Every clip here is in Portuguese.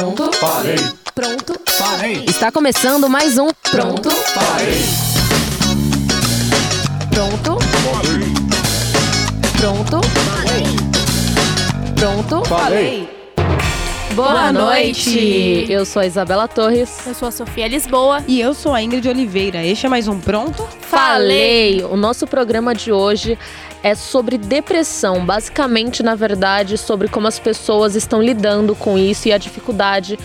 Pronto? Falei. Pronto? Falei. Está começando mais um Pronto? Falei. Pronto? Falei. Pronto? Pronto? Falei. Boa, Boa noite. noite. Eu sou a Isabela Torres. Eu sou a Sofia Lisboa. E eu sou a Ingrid Oliveira. Este é mais um Pronto? Falei! O nosso programa de hoje é sobre depressão. Basicamente, na verdade, sobre como as pessoas estão lidando com isso e a dificuldade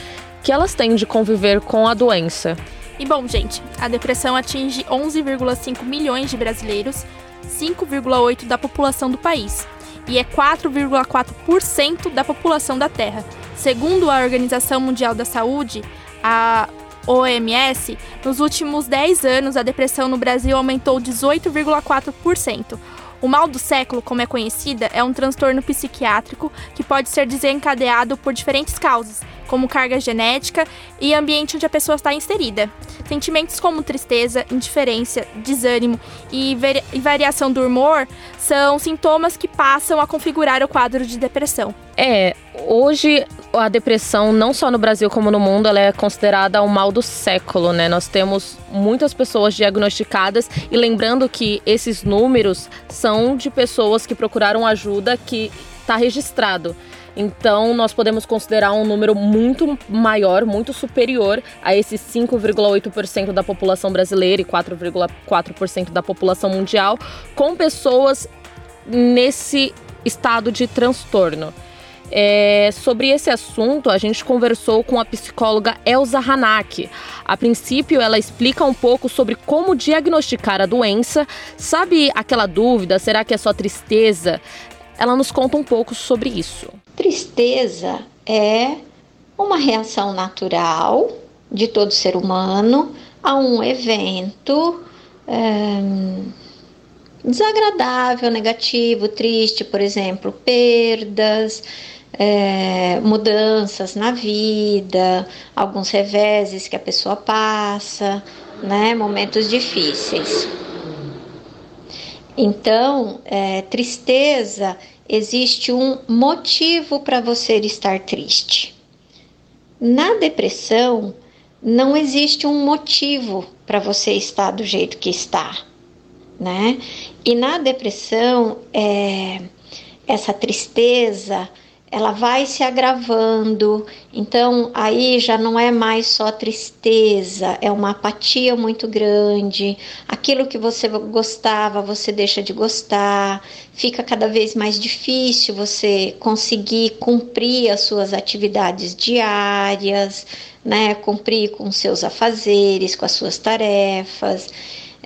que elas têm de conviver com a doença. E bom, gente, a depressão atinge 11,5 milhões de brasileiros, 5,8% da população do país. E é 4,4% da população da Terra. Segundo a Organização Mundial da Saúde, a OMS, nos últimos 10 anos a depressão no Brasil aumentou 18,4%. O mal do século, como é conhecida, é um transtorno psiquiátrico que pode ser desencadeado por diferentes causas, como carga genética e ambiente onde a pessoa está inserida. Sentimentos como tristeza, indiferença, desânimo e, vari- variação do humor são sintomas que passam a configurar o quadro de depressão. É, hoje a depressão, não só no Brasil como no mundo, ela é considerada o mal do século, né? Nós temos muitas pessoas diagnosticadas e lembrando que esses números são de pessoas que procuraram ajuda que está registrado. Então, nós podemos considerar um número muito maior, muito superior a esses 5,8% da população brasileira e 4,4% da população mundial, com pessoas nesse estado de transtorno. É, sobre esse assunto, a gente conversou com a psicóloga Elza Hanak. A princípio, ela explica um pouco sobre como diagnosticar a doença. Sabe aquela dúvida? Será que é só tristeza? Ela nos conta um pouco sobre isso. Tristeza é uma reação natural de todo ser humano a um evento ehm, desagradável, negativo, triste, por exemplo, perdas, eh, mudanças na vida, alguns reveses que a pessoa passa, né, momentos difíceis. Então, é, tristeza, existe um motivo para você estar triste. Na depressão, não existe um motivo para você estar do jeito que está, né? E na depressão, é, essa tristeza, ela vai se agravando. Então, aí já não é mais só tristeza, é uma apatia muito grande. Aquilo que você gostava, você deixa de gostar. Fica cada vez mais difícil você conseguir cumprir as suas atividades diárias, né? Cumprir com seus afazeres, com as suas tarefas.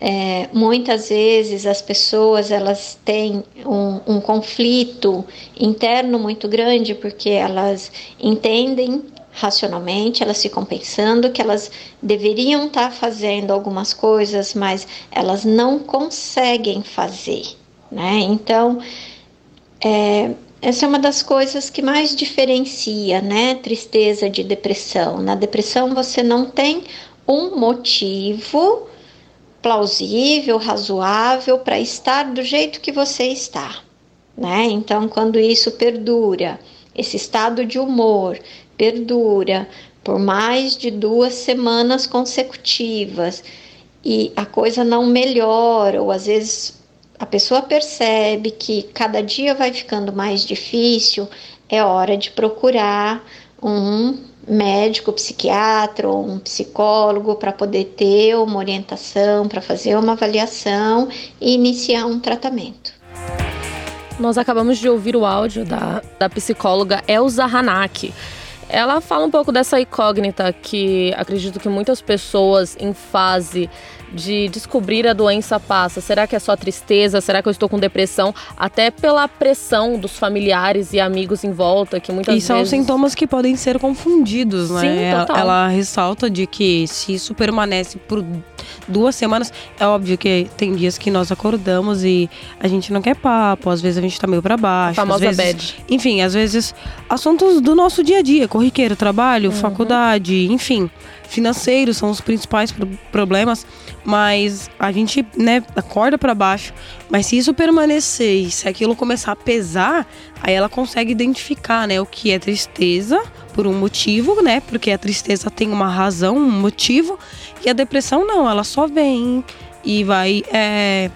É, muitas vezes as pessoas elas têm um, um conflito interno muito grande porque elas entendem racionalmente, elas ficam pensando que elas deveriam estar fazendo algumas coisas, mas elas não conseguem fazer, né? Então, é, essa é uma das coisas que mais diferencia, né? Tristeza de depressão. Na depressão você não tem um motivo plausível, razoável para estar do jeito que você está, né? Então, quando isso perdura, esse estado de humor perdura por mais de duas semanas consecutivas e a coisa não melhora, ou às vezes a pessoa percebe que cada dia vai ficando mais difícil, é hora de procurar um médico, psiquiatra ou um psicólogo para poder ter uma orientação, para fazer uma avaliação e iniciar um tratamento. Nós acabamos de ouvir o áudio da, da psicóloga Elza Hanak. Ela fala um pouco dessa incógnita que acredito que muitas pessoas em fase de descobrir a doença passa. Será que é só tristeza? Será que eu estou com depressão? Até pela pressão dos familiares e amigos em volta, que muitas e são vezes... sintomas que podem ser confundidos, né? Sim, Ela- total. Ela ressalta de que se isso permanece por duas semanas, é óbvio que tem dias que nós acordamos e a gente não quer papo, às vezes a gente tá meio pra baixo. A famosa vezes, bad. Enfim, às vezes assuntos do nosso dia a dia, corriqueiro, trabalho, Uhum. faculdade, enfim. Financeiros são os principais pro- problemas, mas a gente, né, acorda pra baixo, Mas se isso permanecer e se aquilo começar a pesar, aí ela consegue identificar, né, o que é tristeza por um motivo, né? Porque a tristeza tem uma razão, um motivo, e a depressão não, ela só vem e vai é,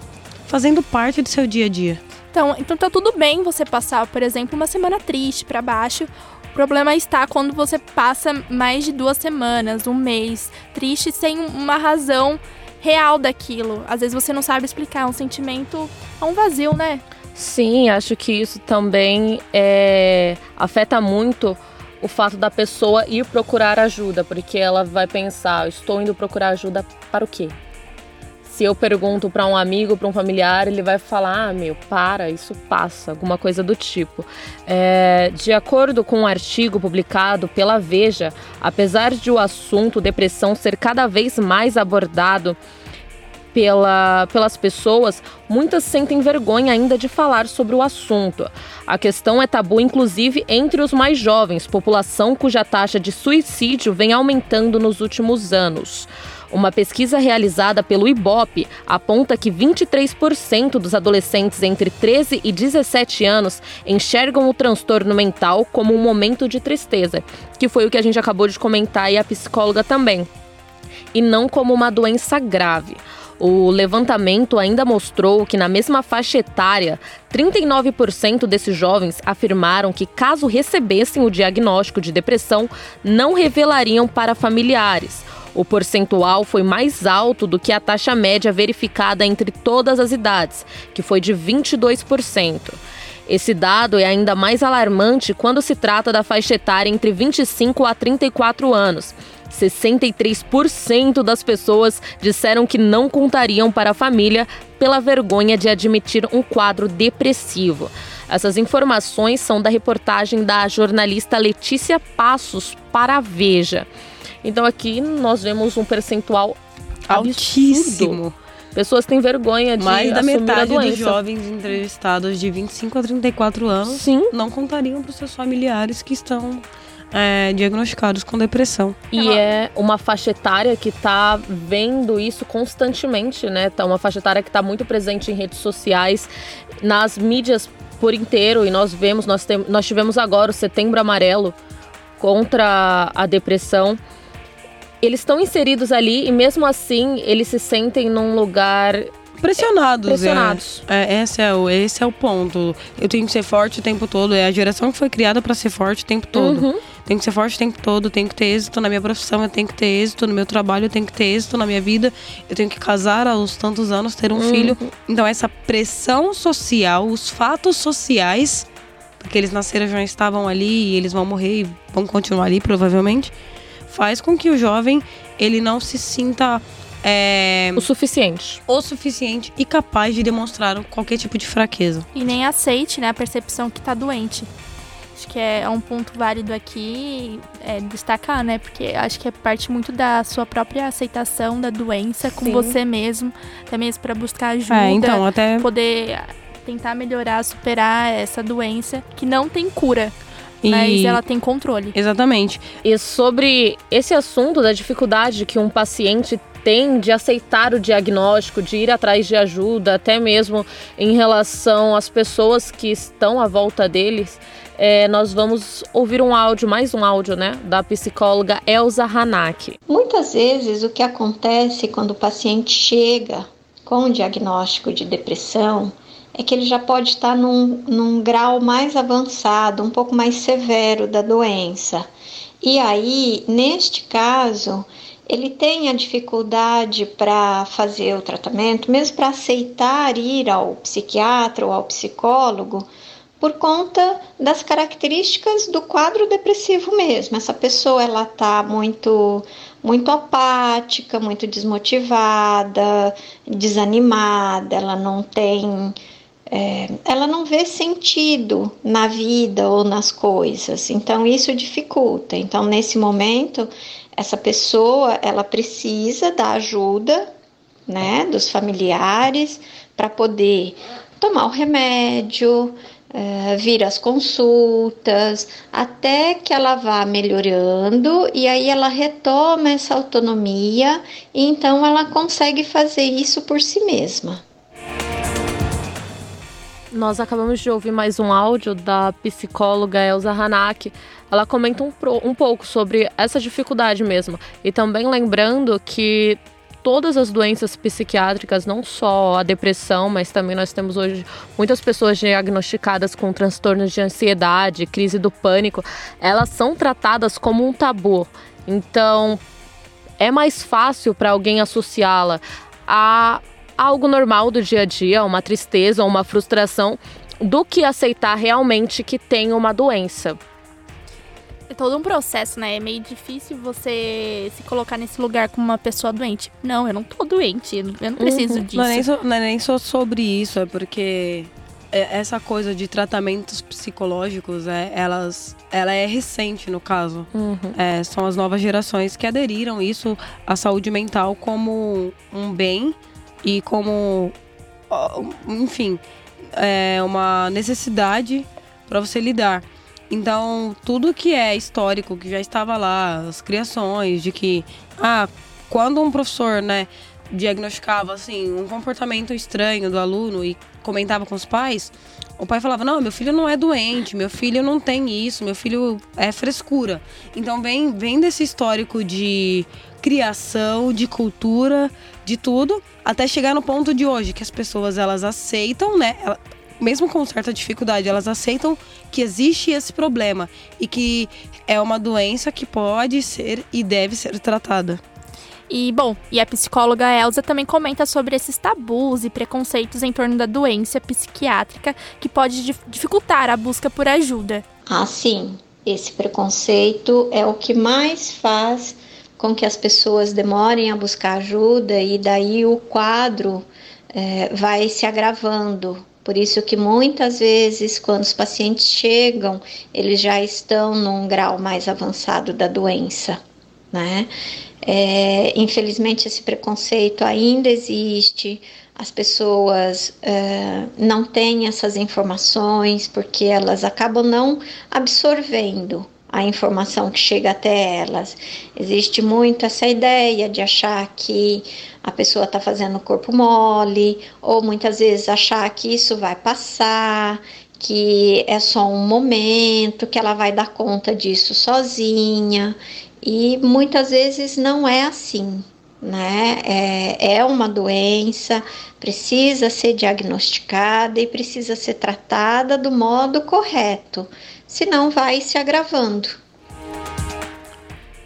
fazendo parte do seu dia a dia. Então, então tá tudo bem você passar, por exemplo, uma semana triste para baixo. O problema está quando você passa mais de duas semanas, um mês, triste sem uma razão real daquilo. Às vezes você não sabe explicar, é um sentimento, é um vazio, né? Sim, acho que isso também é, afeta muito o fato da pessoa ir procurar ajuda, porque ela vai pensar, estou indo procurar ajuda para o quê? Se eu pergunto para um amigo, para um familiar, ele vai falar: ah, meu, para, isso passa, alguma coisa do tipo. É, de acordo com um artigo publicado pela Veja, apesar de o assunto depressão ser cada vez mais abordado, pela, pelas pessoas, muitas sentem vergonha ainda de falar sobre o assunto. A questão é tabu, inclusive, entre os mais jovens, população cuja taxa de suicídio vem aumentando nos últimos anos. Uma pesquisa realizada pelo IBOP aponta que 23% dos adolescentes entre 13 e 17 anos enxergam o transtorno mental como um momento de tristeza, que foi o que a gente acabou de comentar e a psicóloga também, e não como uma doença grave. O levantamento ainda mostrou que, na mesma faixa etária, 39% desses jovens afirmaram que, caso recebessem o diagnóstico de depressão, não revelariam para familiares. O percentual foi mais alto do que a taxa média verificada entre todas as idades, que foi de 22%. Esse dado é ainda mais alarmante quando se trata da faixa etária entre 25 a 34 anos. 63% das pessoas disseram que não contariam para a família pela vergonha de admitir um quadro depressivo. Essas informações são da reportagem da jornalista Letícia Passos para a Veja. Então aqui nós vemos um percentual altíssimo. Absurdo. Pessoas têm vergonha de Mais da metade dos jovens entrevistados de 25 a 34 anos Sim. não contariam para os seus familiares que estão é, diagnosticados com depressão. E é uma faixa etária que está vendo isso constantemente, né? Tá uma faixa etária que está muito presente em redes sociais, nas mídias por inteiro. E nós vemos, nós, tem, nós tivemos agora o Setembro Amarelo contra a depressão eles estão inseridos ali e mesmo assim eles se sentem num lugar pressionados. Pressionados. É, é, esse, é o, esse é o ponto. Eu tenho que ser forte o tempo todo. É a geração que foi criada para ser forte o tempo todo. Uhum. Tenho que ser forte o tempo todo, tenho que ter êxito na minha profissão, eu tenho que ter êxito no meu trabalho, eu tenho que ter êxito na minha vida, eu tenho que casar aos tantos anos, ter um uhum. filho. Então, essa pressão social, os fatos sociais, porque eles nasceram já estavam ali e eles vão morrer e vão continuar ali, provavelmente faz com que o jovem ele não se sinta é, o suficiente. O suficiente e capaz de demonstrar qualquer tipo de fraqueza. E nem aceite né, a percepção que está doente. Acho que é um ponto válido aqui é, destacar, né? Porque acho que é parte muito da sua própria aceitação da doença com Sim. você mesmo, até mesmo para buscar ajuda, é, então, até... poder tentar melhorar, superar essa doença que não tem cura. Mas ela tem controle. Exatamente. E sobre esse assunto da dificuldade que um paciente tem de aceitar o diagnóstico, de ir atrás de ajuda, até mesmo em relação às pessoas que estão à volta deles, é, nós vamos ouvir um áudio, mais um áudio, né, da psicóloga Elza Hanak. Muitas vezes o que acontece quando o paciente chega com o diagnóstico de depressão é que ele já pode estar num, num grau mais avançado, um pouco mais severo da doença. E aí, neste caso, ele tem a dificuldade para fazer o tratamento, mesmo para aceitar ir ao psiquiatra ou ao psicólogo, por conta das características do quadro depressivo mesmo. Essa pessoa ela está muito muito apática, muito desmotivada, desanimada, ela não tem é, ela não vê sentido na vida ou nas coisas, então isso dificulta. Então, nesse momento, essa pessoa ela precisa da ajuda, né, dos familiares para poder tomar o remédio, é, vir às consultas, até que ela vá melhorando e aí ela retoma essa autonomia e então ela consegue fazer isso por si mesma. Nós acabamos de ouvir mais um áudio da psicóloga Elza Hanak. Ela comenta um, um pouco sobre essa dificuldade mesmo. E também lembrando que todas as doenças psiquiátricas, não só a depressão, mas também nós temos hoje muitas pessoas diagnosticadas com transtornos de ansiedade, crise do pânico, elas são tratadas como um tabu. Então, é mais fácil para alguém associá-la a algo normal do dia a dia, uma tristeza ou uma frustração, do que aceitar realmente que tem uma doença é todo um processo, né? É meio difícil você se colocar nesse lugar como uma pessoa doente. Não, eu não tô doente, eu não preciso uhum. disso. Não é, nem só, não é nem só sobre isso, é porque é, essa coisa de tratamentos psicológicos, é, elas, ela é recente no caso. Uhum. É, são as novas gerações que aderiram isso à saúde mental como um bem e como, enfim, é uma necessidade para você lidar. Então, tudo que é histórico, que já estava lá, as criações, de que, ah, quando um professor, né, diagnosticava, assim, um comportamento estranho do aluno e comentava com os pais, o pai falava: Não, meu filho não é doente, meu filho não tem isso, meu filho é frescura. Então, vem, vem desse histórico de criação, de cultura, de tudo, até chegar no ponto de hoje, que as pessoas elas aceitam, né? mesmo com certa dificuldade, elas aceitam que existe esse problema e que é uma doença que pode ser e deve ser tratada. E, bom, e a psicóloga Elsa também comenta sobre esses tabus e preconceitos em torno da doença psiquiátrica que pode dificultar a busca por ajuda. Ah, sim. Esse preconceito é o que mais faz com que as pessoas demorem a buscar ajuda e daí o quadro é, vai se agravando por isso que muitas vezes, quando os pacientes chegam, eles já estão num grau mais avançado da doença, né? É, infelizmente, esse preconceito ainda existe. As pessoas é, não têm essas informações porque elas acabam não absorvendo a informação que chega até elas. Existe muito essa ideia de achar que a pessoa está fazendo o corpo mole, ou muitas vezes achar que isso vai passar, que é só um momento, que ela vai dar conta disso sozinha. E muitas vezes não é assim, né? É, é uma doença, precisa ser diagnosticada e precisa ser tratada do modo correto senão vai se agravando.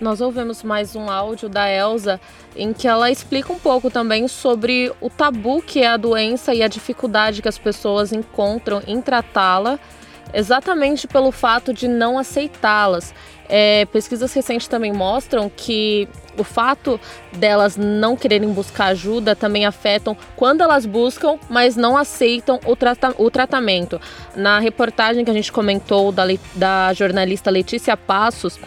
Nós ouvimos mais um áudio da Elsa em que ela explica um pouco também sobre o tabu que é a doença e a dificuldade que as pessoas encontram em tratá-la, exatamente pelo fato de não aceitá-las. É, pesquisas recentes também mostram que o fato delas não quererem buscar ajuda também afetam quando elas buscam, mas não aceitam o, trata o tratamento. Na reportagem que a gente comentou da, da jornalista Letícia Passos,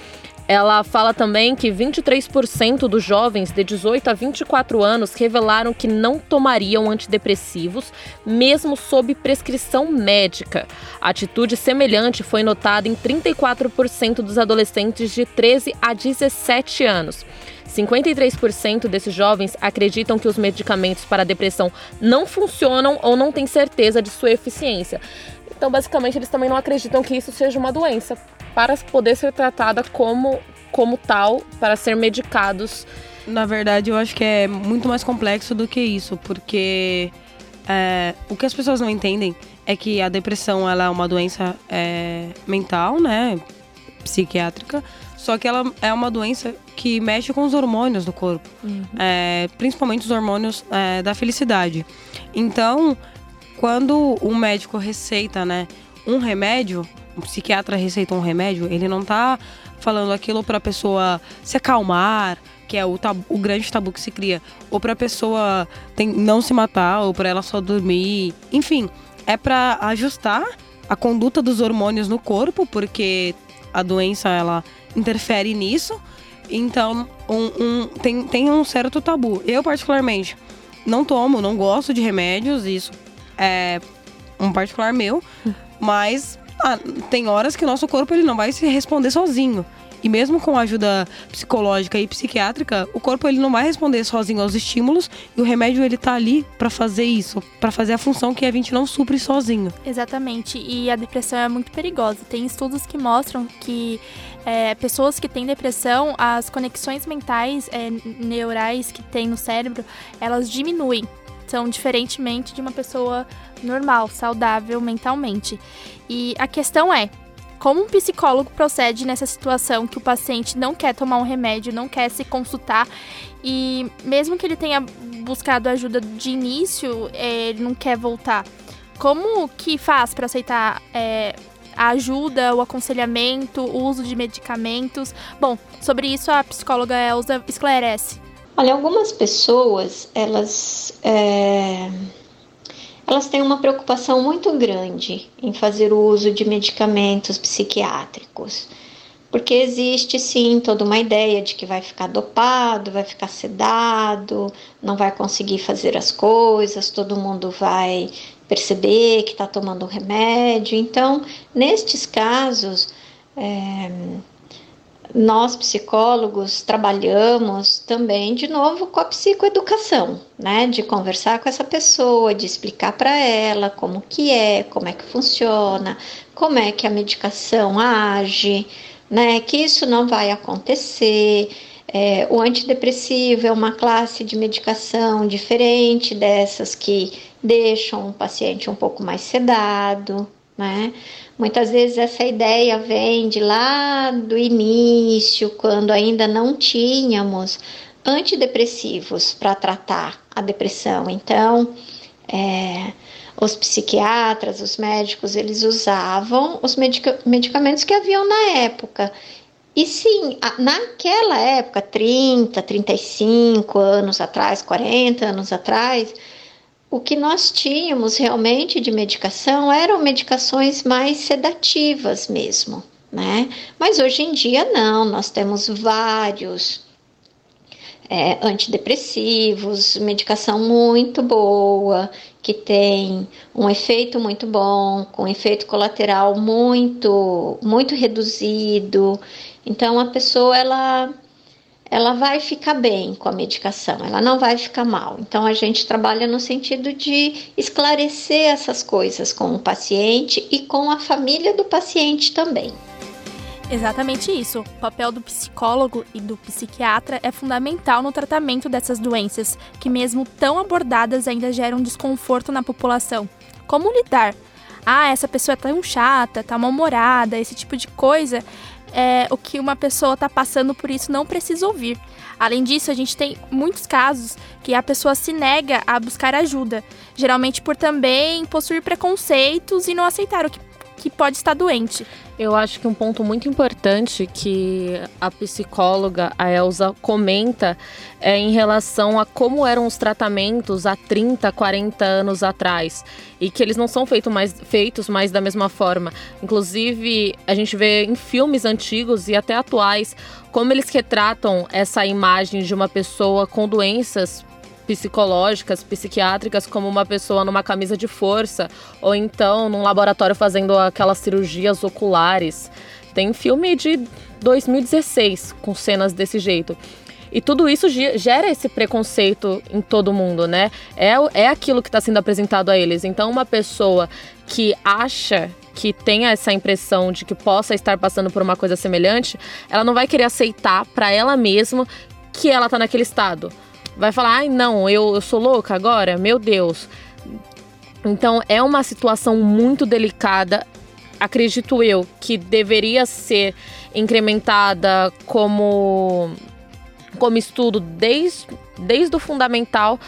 ela fala também que 23% dos jovens de 18 a 24 anos revelaram que não tomariam antidepressivos, mesmo sob prescrição médica. Atitude semelhante foi notada em 34% dos adolescentes de 13 a 17 anos. 53% desses jovens acreditam que os medicamentos para a depressão não funcionam ou não têm certeza de sua eficiência. Então, basicamente, eles também não acreditam que isso seja uma doença para poder ser tratada como, como tal, para ser medicados. Na verdade, eu acho que é muito mais complexo do que isso, porque é, o que as pessoas não entendem é que a depressão ela é uma doença é, mental, né, psiquiátrica, só que ela é uma doença que mexe com os hormônios do corpo, uhum. é, principalmente os hormônios é, da felicidade. Então, quando um médico receita, né, um remédio, um psiquiatra receita um remédio, ele não tá falando aquilo para a pessoa se acalmar, que é o, tabu, o grande tabu que se cria, ou para a pessoa tem, não se matar, ou para ela só dormir, enfim, é para ajustar a conduta dos hormônios no corpo, porque a doença ela interfere nisso. Então, um, um, tem, tem um certo tabu. Eu, particularmente, não tomo, não gosto de remédios, isso é um particular meu, mas ah, tem horas que o nosso corpo ele não vai se responder sozinho. E mesmo com ajuda psicológica e psiquiátrica, o corpo ele não vai responder sozinho aos estímulos e o remédio ele tá ali para fazer isso, para fazer a função que a gente não supre sozinho. Exatamente. E a depressão é muito perigosa. Tem estudos que mostram que é, pessoas que têm depressão, as conexões mentais, é, neurais que tem no cérebro, elas diminuem. Então, diferentemente de uma pessoa normal, saudável mentalmente. E a questão é, como um psicólogo procede nessa situação que o paciente não quer tomar um remédio, não quer se consultar e mesmo que ele tenha buscado ajuda de início, é, ele não quer voltar. Como que faz para aceitar é, a ajuda, o aconselhamento, o uso de medicamentos? Bom, sobre isso a psicóloga Elza esclarece. Olha, algumas pessoas, elas é elas têm uma preocupação muito grande em fazer o uso de medicamentos psiquiátricos, porque existe sim toda uma ideia de que vai ficar dopado, vai ficar sedado, não vai conseguir fazer as coisas, todo mundo vai perceber que está tomando remédio. Então, nestes casos, é, nós psicólogos trabalhamos também de novo com a psicoeducação, né? De conversar com essa pessoa, de explicar para ela como que é, como é que funciona, como é que a medicação age, né? Que isso não vai acontecer. É, o antidepressivo é uma classe de medicação diferente dessas que deixam o paciente um pouco mais sedado, né? Muitas vezes essa ideia vem de lá do início, quando ainda não tínhamos antidepressivos para tratar a depressão. Então, é, os psiquiatras, os médicos, eles usavam os medica medicamentos que haviam na época. E sim, naquela época, 30, 35 anos atrás, 40 anos atrás, o que nós tínhamos realmente de medicação eram medicações mais sedativas mesmo, né? Mas hoje em dia não, nós temos vários é, antidepressivos, medicação muito boa, que tem um efeito muito bom, com efeito colateral muito, muito reduzido. Então a pessoa ela ela vai ficar bem com a medicação, ela não vai ficar mal. Então a gente trabalha no sentido de esclarecer essas coisas com o paciente e com a família do paciente também. Exatamente isso. O papel do psicólogo e do psiquiatra é fundamental no tratamento dessas doenças, que, mesmo tão abordadas, ainda geram desconforto na população. Como lidar? Ah, essa pessoa é tão chata, tá mal-humorada, esse tipo de coisa é, o que uma pessoa está passando por isso não precisa ouvir. Além disso, a gente tem muitos casos que a pessoa se nega a buscar ajuda, geralmente por também possuir preconceitos e não aceitar o que, que pode estar doente. Eu acho que um ponto muito importante que a psicóloga, a Elsa, comenta é em relação a como eram os tratamentos há 30, 40 anos atrás. E que eles não são feito mais, feitos mais da mesma forma. Inclusive, a gente vê em filmes antigos e até atuais como eles retratam essa imagem de uma pessoa com doenças psicológicas, psiquiátricas, como uma pessoa numa camisa de força, ou então num laboratório fazendo aquelas cirurgias oculares. Tem filme de 2016 com cenas desse jeito. E tudo isso gera esse preconceito em todo mundo, né? É, é aquilo que está sendo apresentado a eles. Então, uma pessoa que acha que tenha essa impressão de que possa estar passando por uma coisa semelhante, ela não vai querer aceitar para ela mesma que ela está naquele estado vai falar, ai não, eu, eu sou louca agora? Meu Deus. Então é uma situação muito delicada, acredito eu, que deveria ser incrementada como, como estudo desde, desde o fundamental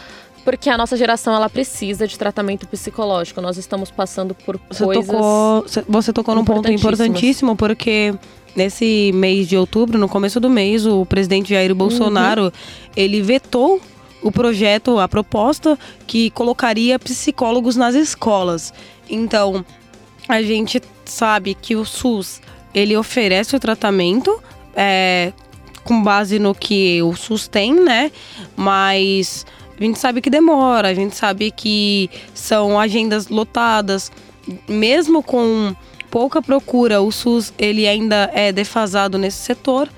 porque a nossa geração ela precisa de tratamento psicológico. Nós estamos passando por você coisas. Tocou, você tocou num ponto importantíssimo, porque nesse mês de outubro, no começo do mês, o presidente Jair Bolsonaro, uhum. ele vetou o projeto, a proposta que colocaria psicólogos nas escolas. Então, a gente sabe que o SUS, ele oferece o tratamento é, com base no que o SUS tem, né? Mas a gente sabe que demora, a gente sabe que são agendas lotadas, mesmo com pouca procura, o SUS ele ainda é defasado nesse setor.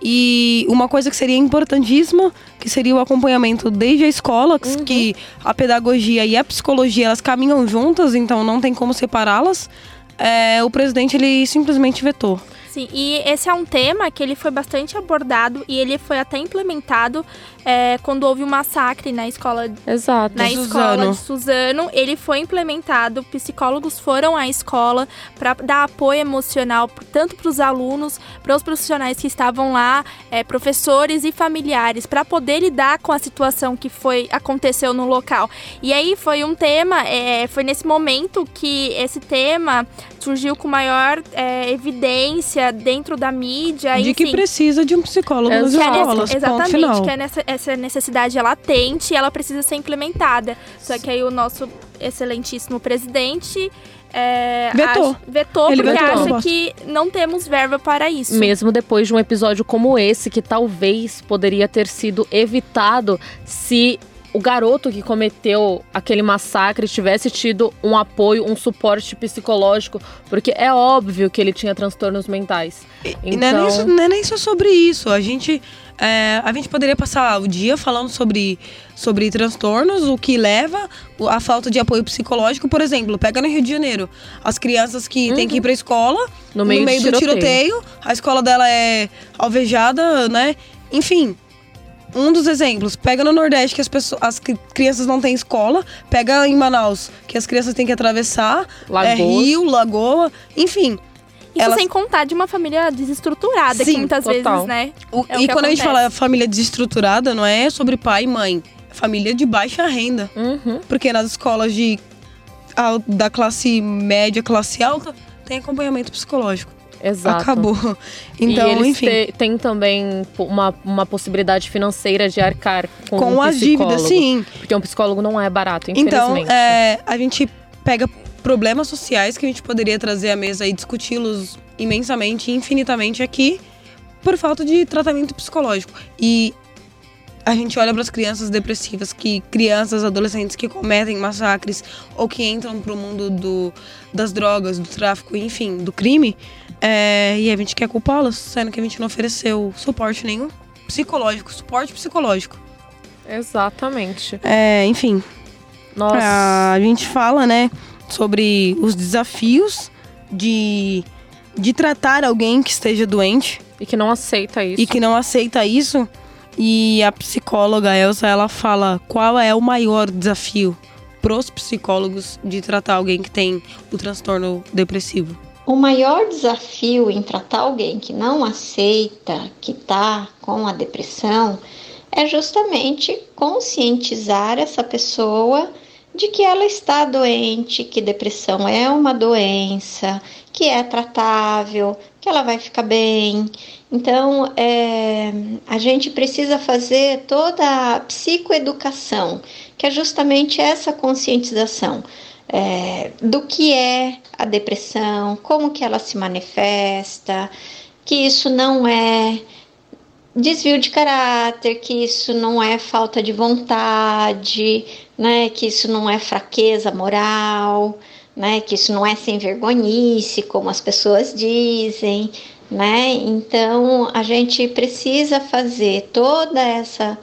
E uma coisa que seria importantíssima, que seria o acompanhamento desde a escola, Uhum. que a pedagogia e a psicologia elas caminham juntas, então não tem como separá-las. É, o presidente ele simplesmente vetou. Sim, e esse é um tema que ele foi bastante abordado e ele foi até implementado é, quando houve um massacre na escola Exato. na De escola Suzano. de Suzano, ele foi implementado, psicólogos foram à escola para dar apoio emocional tanto para os alunos, para os profissionais que estavam lá, eh, professores e familiares, para poder lidar com a situação que foi aconteceu no local. E aí foi um tema, eh, foi nesse momento que esse tema surgiu com maior eh, evidência dentro da mídia, de que enfim. precisa de um psicólogo nas. Que é escolas, ponto exatamente, final. que é nessa, essa necessidade é latente e ela precisa ser implementada. Só que aí o nosso excelentíssimo presidente é, Vetou. acha- vetou Ele porque vetou acha que não temos verba para isso. Mesmo depois de um episódio como esse, que talvez poderia ter sido evitado se o garoto que cometeu aquele massacre tivesse tido um apoio, um suporte psicológico, porque é óbvio que ele tinha transtornos mentais. E não, é nem, Então- só- não é nem só sobre isso. A gente, é, a gente poderia passar o dia falando sobre, sobre transtornos, o que leva a falta de apoio psicológico. Por exemplo, pega no Rio de Janeiro. As crianças que têm que ir pra escola, No meio, de do tiroteio. tiroteio, a escola dela é alvejada, né? Enfim. Um dos exemplos, pega no Nordeste que as, pessoas, as cri- crianças não têm escola, pega em Manaus que as crianças têm que atravessar, é rio, lagoa, enfim. Isso elas- sem contar de uma família desestruturada, que Sim, muitas total. vezes, né? O- É o e que quando a gente acontece. fala família desestruturada, não é sobre pai e mãe. É família de baixa renda. Uhum. Porque nas escolas de, da classe média, classe alta, tem acompanhamento psicológico. Exato. Acabou. Então, e enfim. te- têm também uma, uma possibilidade financeira de arcar com, Com um as dívidas, sim. Porque um psicólogo não é barato, Então, infelizmente. é, a gente pega problemas sociais que a gente poderia trazer à mesa e discuti-los imensamente, infinitamente aqui, por falta de tratamento psicológico. E a gente olha para as crianças depressivas, que crianças, adolescentes que cometem massacres ou que entram pro mundo do, das drogas, do tráfico, enfim, do crime, é, e a gente quer culpá-las, sendo que a gente não ofereceu suporte nenhum psicológico, suporte psicológico. Exatamente. É, enfim, Nossa. ah, a gente fala, né, sobre os desafios de, de tratar alguém que esteja doente E que não aceita isso. e que não aceita isso. E a psicóloga Elsa, ela fala qual é o maior desafio pros psicólogos de tratar alguém que tem o transtorno depressivo. O maior desafio em tratar alguém que não aceita que está com a depressão é justamente conscientizar essa pessoa de que ela está doente, que depressão é uma doença, que é tratável, que ela vai ficar bem. Então, é, a gente precisa fazer toda a psicoeducação, que é justamente essa conscientização é, do que é a depressão, como que ela se manifesta, que isso não é desvio de caráter, que isso não é falta de vontade, né, que isso não é fraqueza moral, né, que isso não é sem vergonhice, como as pessoas dizem, né? Então a gente precisa fazer toda essa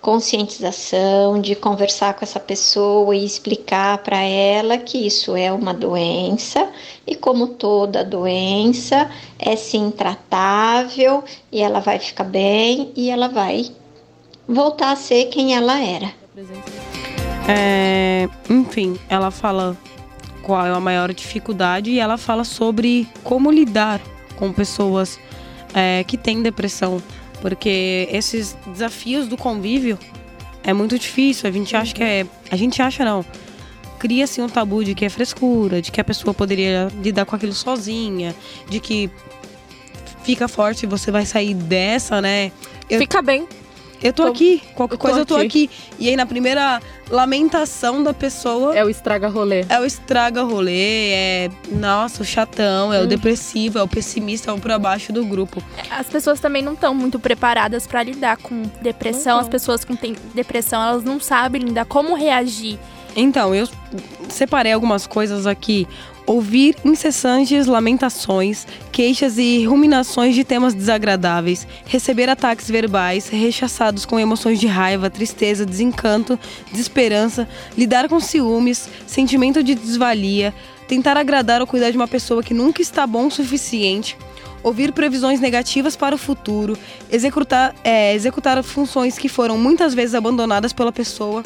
conscientização, de conversar com essa pessoa e explicar para ela que isso é uma doença e como toda doença é sim tratável e ela vai ficar bem e ela vai voltar a ser quem ela era. É, enfim, ela fala qual é a maior dificuldade e ela fala sobre como lidar com pessoas é, que têm depressão. Porque esses desafios do convívio é muito difícil. A gente acha que é. A gente acha não. Cria-se um tabu de que é frescura, de que a pessoa poderia lidar com aquilo sozinha, de que fica forte, você vai sair dessa, né? eu- Fica bem. Eu tô Tô- aqui, qualquer eu tô coisa eu tô aqui. aqui. E aí na primeira lamentação da pessoa É o estraga-rolê. é o estraga rolê, é nossa, o chatão, é o Hum. depressivo, é o pessimista, é o pra baixo do grupo. As pessoas também não estão muito preparadas para lidar com depressão. As pessoas que têm depressão, elas não sabem lidar como reagir. Então, eu separei algumas coisas aqui. Ouvir incessantes lamentações, queixas e ruminações de temas desagradáveis, receber ataques verbais, rechaçados com emoções de raiva, tristeza, desencanto, desesperança, lidar com ciúmes, sentimento de desvalia, tentar agradar ou cuidar de uma pessoa que nunca está bom o suficiente, ouvir previsões negativas para o futuro, executar, é, executar funções que foram muitas vezes abandonadas pela pessoa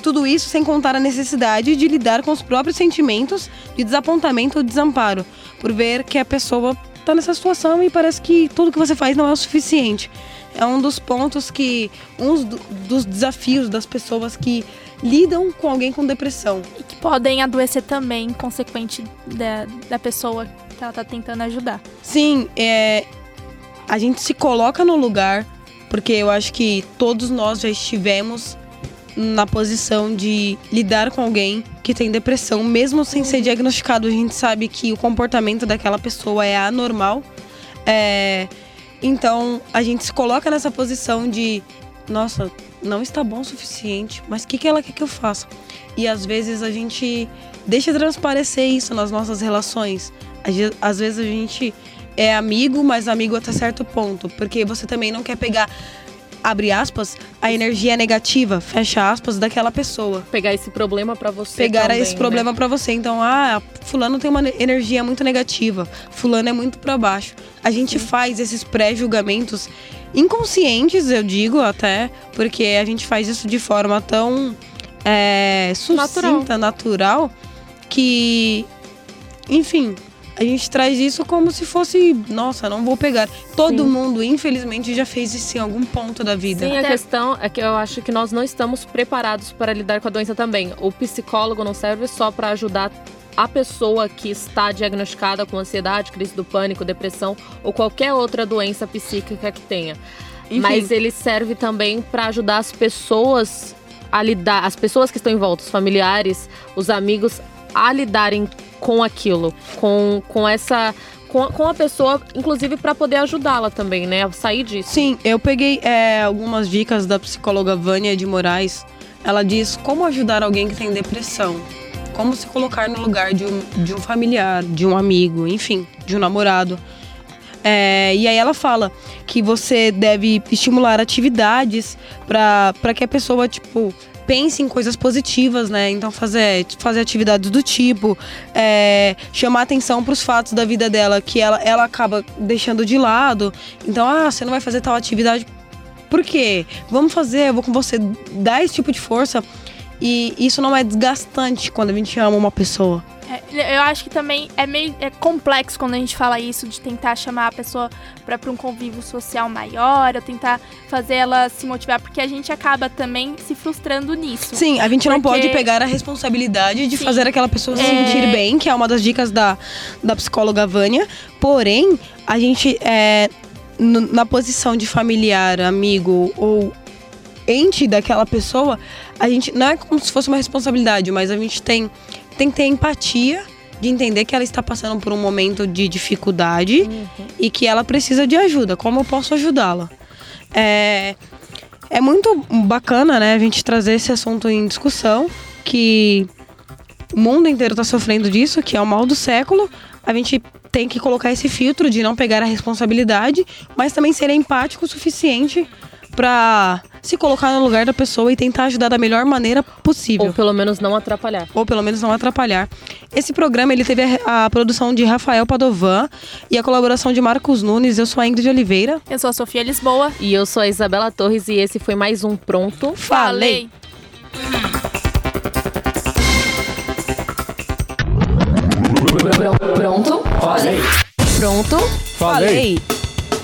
tudo isso sem contar a necessidade de lidar com os próprios sentimentos de desapontamento ou desamparo, por ver que a pessoa está nessa situação e parece que tudo que você faz não é o suficiente. É um dos pontos que. um dos desafios das pessoas que lidam com alguém com depressão. E que podem adoecer também, consequente da, da pessoa que ela está tentando ajudar. Sim, é, a gente se coloca no lugar, porque eu acho que todos nós já estivemos na posição de lidar com alguém que tem depressão, mesmo sem ser diagnosticado, a gente sabe que o comportamento daquela pessoa é anormal. É, então a gente se coloca nessa posição de, nossa, não está bom o suficiente, mas o que, que ela quer que eu faça? E às vezes a gente deixa transparecer isso nas nossas relações. Às vezes a gente é amigo, mas amigo até certo ponto, porque você também não quer pegar abre aspas, a energia negativa, fecha aspas, daquela pessoa. Pegar esse problema para você. Pegar também, esse problema né? para você. Então, ah, fulano tem uma energia muito negativa, fulano é muito para baixo. A gente Sim. faz esses pré-julgamentos inconscientes, eu digo até, porque a gente faz isso de forma tão é, sucinta, natural, natural que, enfim, a gente traz isso como se fosse, nossa, não vou pegar. Todo Sim. mundo, infelizmente, já fez isso em algum ponto da vida. Sim, a questão é que eu acho que nós não estamos preparados para lidar com a doença também. O psicólogo não serve só para ajudar a pessoa que está diagnosticada com ansiedade, crise do pânico, depressão ou qualquer outra doença psíquica que tenha. Enfim. Mas ele serve também para ajudar as pessoas a lidar, as pessoas que estão em volta, os familiares, os amigos, a lidarem com aquilo, com, com essa com, com a pessoa, inclusive para poder ajudá-la também, né? A sair disso. Sim, eu peguei é, algumas dicas da psicóloga Vânia de Moraes. Ela diz como ajudar alguém que tem depressão. Como se colocar no lugar de um, de um familiar, de um amigo, enfim, de um namorado. É, e aí ela fala que você deve estimular atividades para que a pessoa, tipo, pense em coisas positivas, né? Então fazer, fazer atividades do tipo, é, chamar atenção para os fatos da vida dela que ela, ela acaba deixando de lado. Então, ah, você não vai fazer tal atividade. Por quê? Vamos fazer, eu vou com você. Dar esse tipo de força. E isso não é desgastante quando a gente ama uma pessoa. É, eu acho que também é meio é complexo quando a gente fala isso, de tentar chamar a pessoa para um convívio social maior, ou tentar fazer ela se motivar, porque a gente acaba também se frustrando nisso. Sim, a gente porque... não pode pegar a responsabilidade de Sim. fazer aquela pessoa se é... sentir bem, que é uma das dicas da, da psicóloga Vânia. Porém, a gente é, na posição de familiar, amigo ou ente daquela pessoa, a gente não é como se fosse uma responsabilidade, mas a gente tem tem que ter empatia de entender que ela está passando por um momento de dificuldade uhum. e que ela precisa de ajuda. Como eu posso ajudá-la? É, é muito bacana, né, a gente trazer esse assunto em discussão, que o mundo inteiro está sofrendo disso, que é o mal do século. A gente tem que colocar esse filtro de não pegar a responsabilidade, mas também ser empático o suficiente para se colocar no lugar da pessoa e tentar ajudar da melhor maneira possível. Ou pelo menos não atrapalhar. Ou pelo menos não atrapalhar. Esse programa ele teve a, a produção de Rafael Padovan e a colaboração de Marcos Nunes. Eu sou a Ingrid Oliveira. Eu sou a Sofia Lisboa. E eu sou a Isabela Torres e esse foi mais um Pronto. Falei! Pronto? Falei! Pronto? Falei!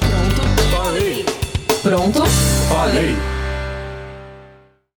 Pronto? Falei! Pronto? Falei!